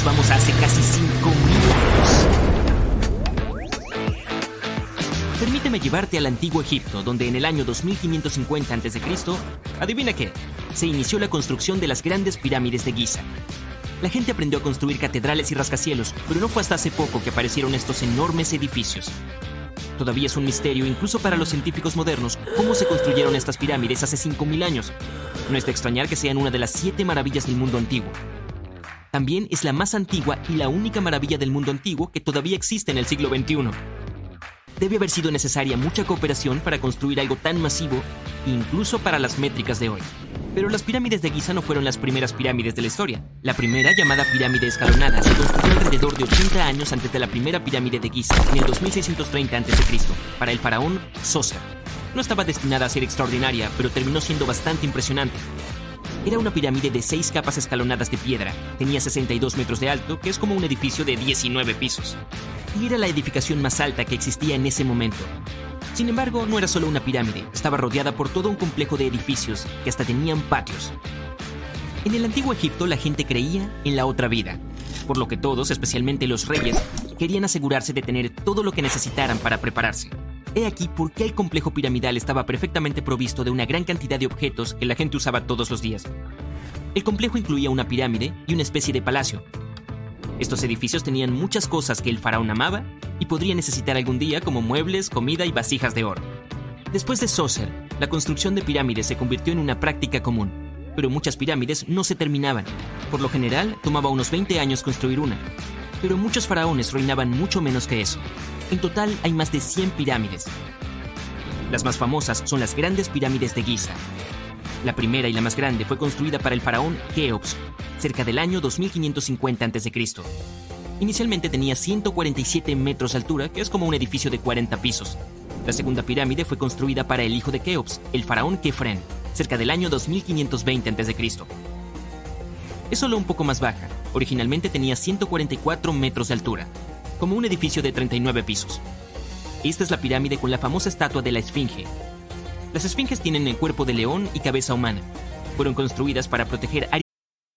Nos vamos hace casi 5.000 años. Permíteme llevarte al antiguo Egipto, donde en el año 2550 a.C., adivina qué, se inició la construcción de las grandes pirámides de Giza. La gente aprendió a construir catedrales y rascacielos, pero no fue hasta hace poco que aparecieron estos enormes edificios. Todavía es un misterio, incluso para los científicos modernos, cómo se construyeron estas pirámides hace 5.000 años. No es de extrañar que sean una de las siete maravillas del mundo antiguo. También es la más antigua y la única maravilla del mundo antiguo que todavía existe en el siglo XXI. Debe haber sido necesaria mucha cooperación para construir algo tan masivo, incluso para las métricas de hoy. Pero las pirámides de Giza no fueron las primeras pirámides de la historia. La primera, llamada pirámide escalonada, se construyó alrededor de 80 años antes de la primera pirámide de Giza, en el 2630 a.C., para el faraón Soser. No estaba destinada a ser extraordinaria, pero terminó siendo bastante impresionante. Era una pirámide de seis capas escalonadas de piedra, tenía 62 metros de alto, que es como un edificio de 19 pisos. Y era la edificación más alta que existía en ese momento. Sin embargo, no era solo una pirámide, estaba rodeada por todo un complejo de edificios que hasta tenían patios. En el antiguo Egipto la gente creía en la otra vida, por lo que todos, especialmente los reyes, querían asegurarse de tener todo lo que necesitaran para prepararse. He aquí por qué el complejo piramidal estaba perfectamente provisto de una gran cantidad de objetos que la gente usaba todos los días. El complejo incluía una pirámide y una especie de palacio. Estos edificios tenían muchas cosas que el faraón amaba y podría necesitar algún día como muebles, comida y vasijas de oro. Después de Soser, la construcción de pirámides se convirtió en una práctica común, pero muchas pirámides no se terminaban. Por lo general, tomaba unos 20 años construir una, pero muchos faraones reinaban mucho menos que eso. En total hay más de 100 pirámides. Las más famosas son las grandes pirámides de Giza. La primera y la más grande fue construida para el faraón Keops, cerca del año 2550 a.C. Inicialmente tenía 147 metros de altura, que es como un edificio de 40 pisos. La segunda pirámide fue construida para el hijo de Keops, el faraón Kefren, cerca del año 2520 a.C. Es solo un poco más baja. Originalmente tenía 144 metros de altura, como un edificio de 39 pisos. Esta es la pirámide con la famosa estatua de la Esfinge. Las esfinges tienen el cuerpo de león y cabeza humana. Fueron construidas para proteger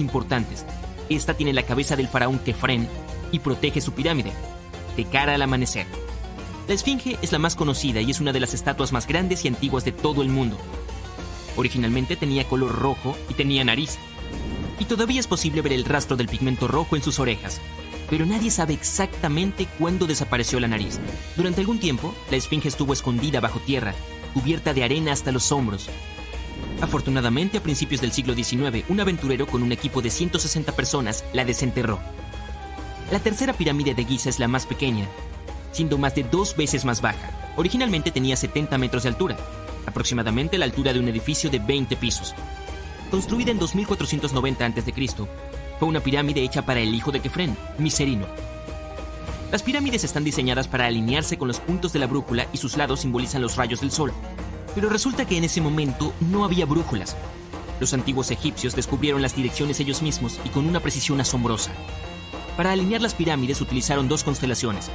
Importantes. Esta tiene la cabeza del faraón Kefren y protege su pirámide, de cara al amanecer. La Esfinge es la más conocida y es una de las estatuas más grandes y antiguas de todo el mundo. Originalmente tenía color rojo y tenía nariz. Y todavía es posible ver el rastro del pigmento rojo en sus orejas. Pero nadie sabe exactamente cuándo desapareció la nariz. Durante algún tiempo, la Esfinge estuvo escondida bajo tierra, cubierta de arena hasta los hombros, Afortunadamente, a principios del siglo XIX, un aventurero con un equipo de 160 personas la desenterró. La tercera pirámide de Giza es la más pequeña, siendo más de dos veces más baja. Originalmente tenía 70 metros de altura, aproximadamente la altura de un edificio de 20 pisos. Construida en 2490 a.C., fue una pirámide hecha para el hijo de Kefren, Miserino. Las pirámides están diseñadas para alinearse con los puntos de la brújula y sus lados simbolizan los rayos del sol, pero resulta que en ese momento no había brújulas. Los antiguos egipcios descubrieron las direcciones ellos mismos y con una precisión asombrosa. Para alinear las pirámides utilizaron dos constelaciones.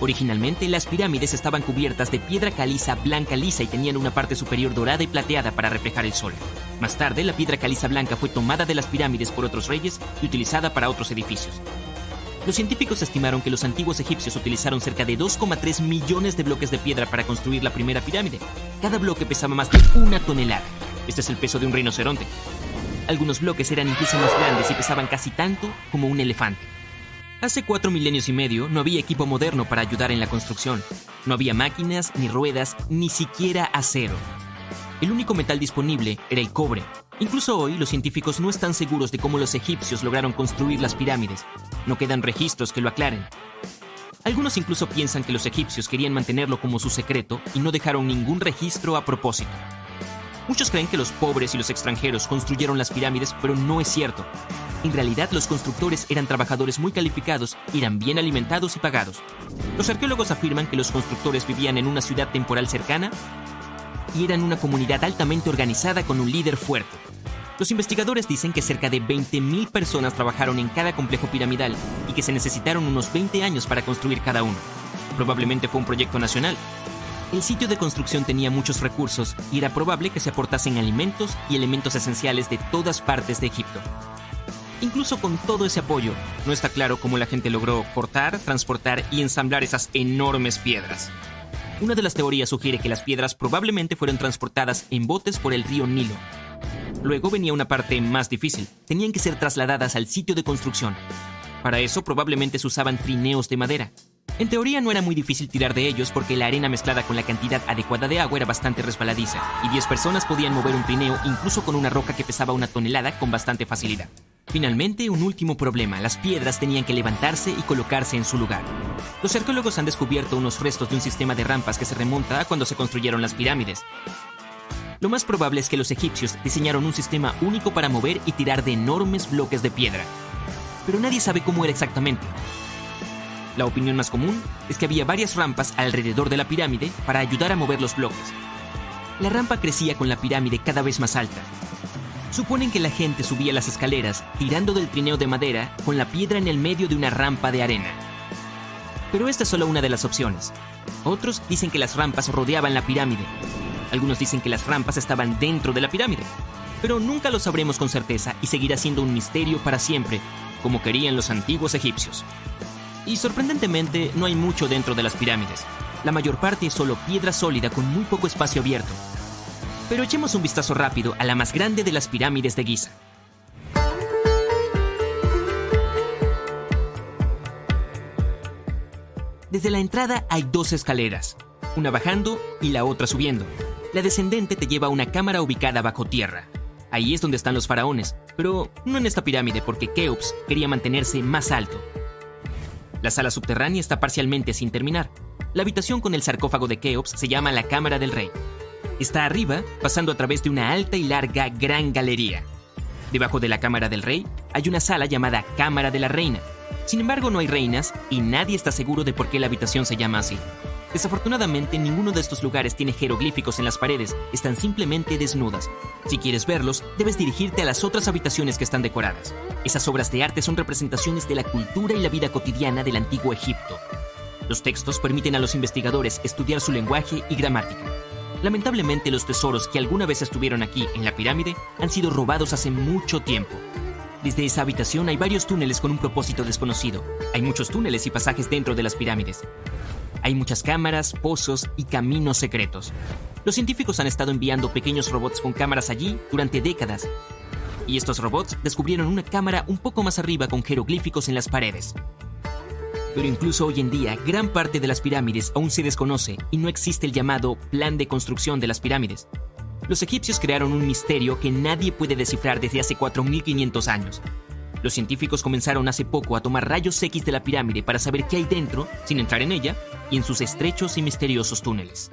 Originalmente las pirámides estaban cubiertas de piedra caliza blanca lisa y tenían una parte superior dorada y plateada para reflejar el sol. Más tarde, la piedra caliza blanca fue tomada de las pirámides por otros reyes y utilizada para otros edificios. Los científicos estimaron que los antiguos egipcios utilizaron cerca de 2,3 millones de bloques de piedra para construir la primera pirámide. Cada bloque pesaba más de una tonelada. Este es el peso de un rinoceronte. Algunos bloques eran incluso más grandes y pesaban casi tanto como un elefante. Hace cuatro milenios y medio no había equipo moderno para ayudar en la construcción. No había máquinas, ni ruedas, ni siquiera acero. El único metal disponible era el cobre. Incluso hoy los científicos no están seguros de cómo los egipcios lograron construir las pirámides. No quedan registros que lo aclaren. Algunos incluso piensan que los egipcios querían mantenerlo como su secreto y no dejaron ningún registro a propósito. Muchos creen que los pobres y los extranjeros construyeron las pirámides, pero no es cierto. En realidad, los constructores eran trabajadores muy calificados, eran bien alimentados y pagados. Los arqueólogos afirman que los constructores vivían en una ciudad temporal cercana y eran una comunidad altamente organizada con un líder fuerte. Los investigadores dicen que cerca de 20.000 personas trabajaron en cada complejo piramidal y que se necesitaron unos 20 años para construir cada uno. Probablemente fue un proyecto nacional, el sitio de construcción tenía muchos recursos y era probable que se aportasen alimentos y elementos esenciales de todas partes de Egipto. Incluso con todo ese apoyo, no está claro cómo la gente logró cortar, transportar y ensamblar esas enormes piedras. Una de las teorías sugiere que las piedras probablemente fueron transportadas en botes por el río Nilo. Luego venía una parte más difícil. Tenían que ser trasladadas al sitio de construcción. Para eso probablemente se usaban trineos de madera, en teoría no era muy difícil tirar de ellos porque la arena mezclada con la cantidad adecuada de agua era bastante resbaladiza, y 10 personas podían mover un trineo incluso con una roca que pesaba una tonelada con bastante facilidad. Finalmente, un último problema, las piedras tenían que levantarse y colocarse en su lugar. Los arqueólogos han descubierto unos restos de un sistema de rampas que se remonta a cuando se construyeron las pirámides. Lo más probable es que los egipcios diseñaron un sistema único para mover y tirar de enormes bloques de piedra. Pero nadie sabe cómo era exactamente, la opinión más común es que había varias rampas alrededor de la pirámide para ayudar a mover los bloques. La rampa crecía con la pirámide cada vez más alta. Suponen que la gente subía las escaleras tirando del trineo de madera con la piedra en el medio de una rampa de arena. Pero esta es solo una de las opciones. Otros dicen que las rampas rodeaban la pirámide. Algunos dicen que las rampas estaban dentro de la pirámide. Pero nunca lo sabremos con certeza y seguirá siendo un misterio para siempre, como querían los antiguos egipcios. Y sorprendentemente no hay mucho dentro de las pirámides. La mayor parte es solo piedra sólida con muy poco espacio abierto. Pero echemos un vistazo rápido a la más grande de las pirámides de Giza. Desde la entrada hay dos escaleras, una bajando y la otra subiendo. La descendente te lleva a una cámara ubicada bajo tierra. Ahí es donde están los faraones, pero no en esta pirámide porque Keops quería mantenerse más alto la sala subterránea está parcialmente sin terminar. La habitación con el sarcófago de Keops se llama la Cámara del Rey. Está arriba, pasando a través de una alta y larga gran galería. Debajo de la Cámara del Rey hay una sala llamada Cámara de la Reina. Sin embargo, no hay reinas y nadie está seguro de por qué la habitación se llama así. Desafortunadamente, ninguno de estos lugares tiene jeroglíficos en las paredes, están simplemente desnudas. Si quieres verlos, debes dirigirte a las otras habitaciones que están decoradas. Esas obras de arte son representaciones de la cultura y la vida cotidiana del antiguo Egipto. Los textos permiten a los investigadores estudiar su lenguaje y gramática. Lamentablemente, los tesoros que alguna vez estuvieron aquí en la pirámide han sido robados hace mucho tiempo. Desde esa habitación hay varios túneles con un propósito desconocido. Hay muchos túneles y pasajes dentro de las pirámides. Hay muchas cámaras, pozos y caminos secretos. Los científicos han estado enviando pequeños robots con cámaras allí durante décadas. Y estos robots descubrieron una cámara un poco más arriba con jeroglíficos en las paredes. Pero incluso hoy en día, gran parte de las pirámides aún se desconoce y no existe el llamado plan de construcción de las pirámides. Los egipcios crearon un misterio que nadie puede descifrar desde hace 4.500 años, los científicos comenzaron hace poco a tomar rayos X de la pirámide para saber qué hay dentro, sin entrar en ella, y en sus estrechos y misteriosos túneles.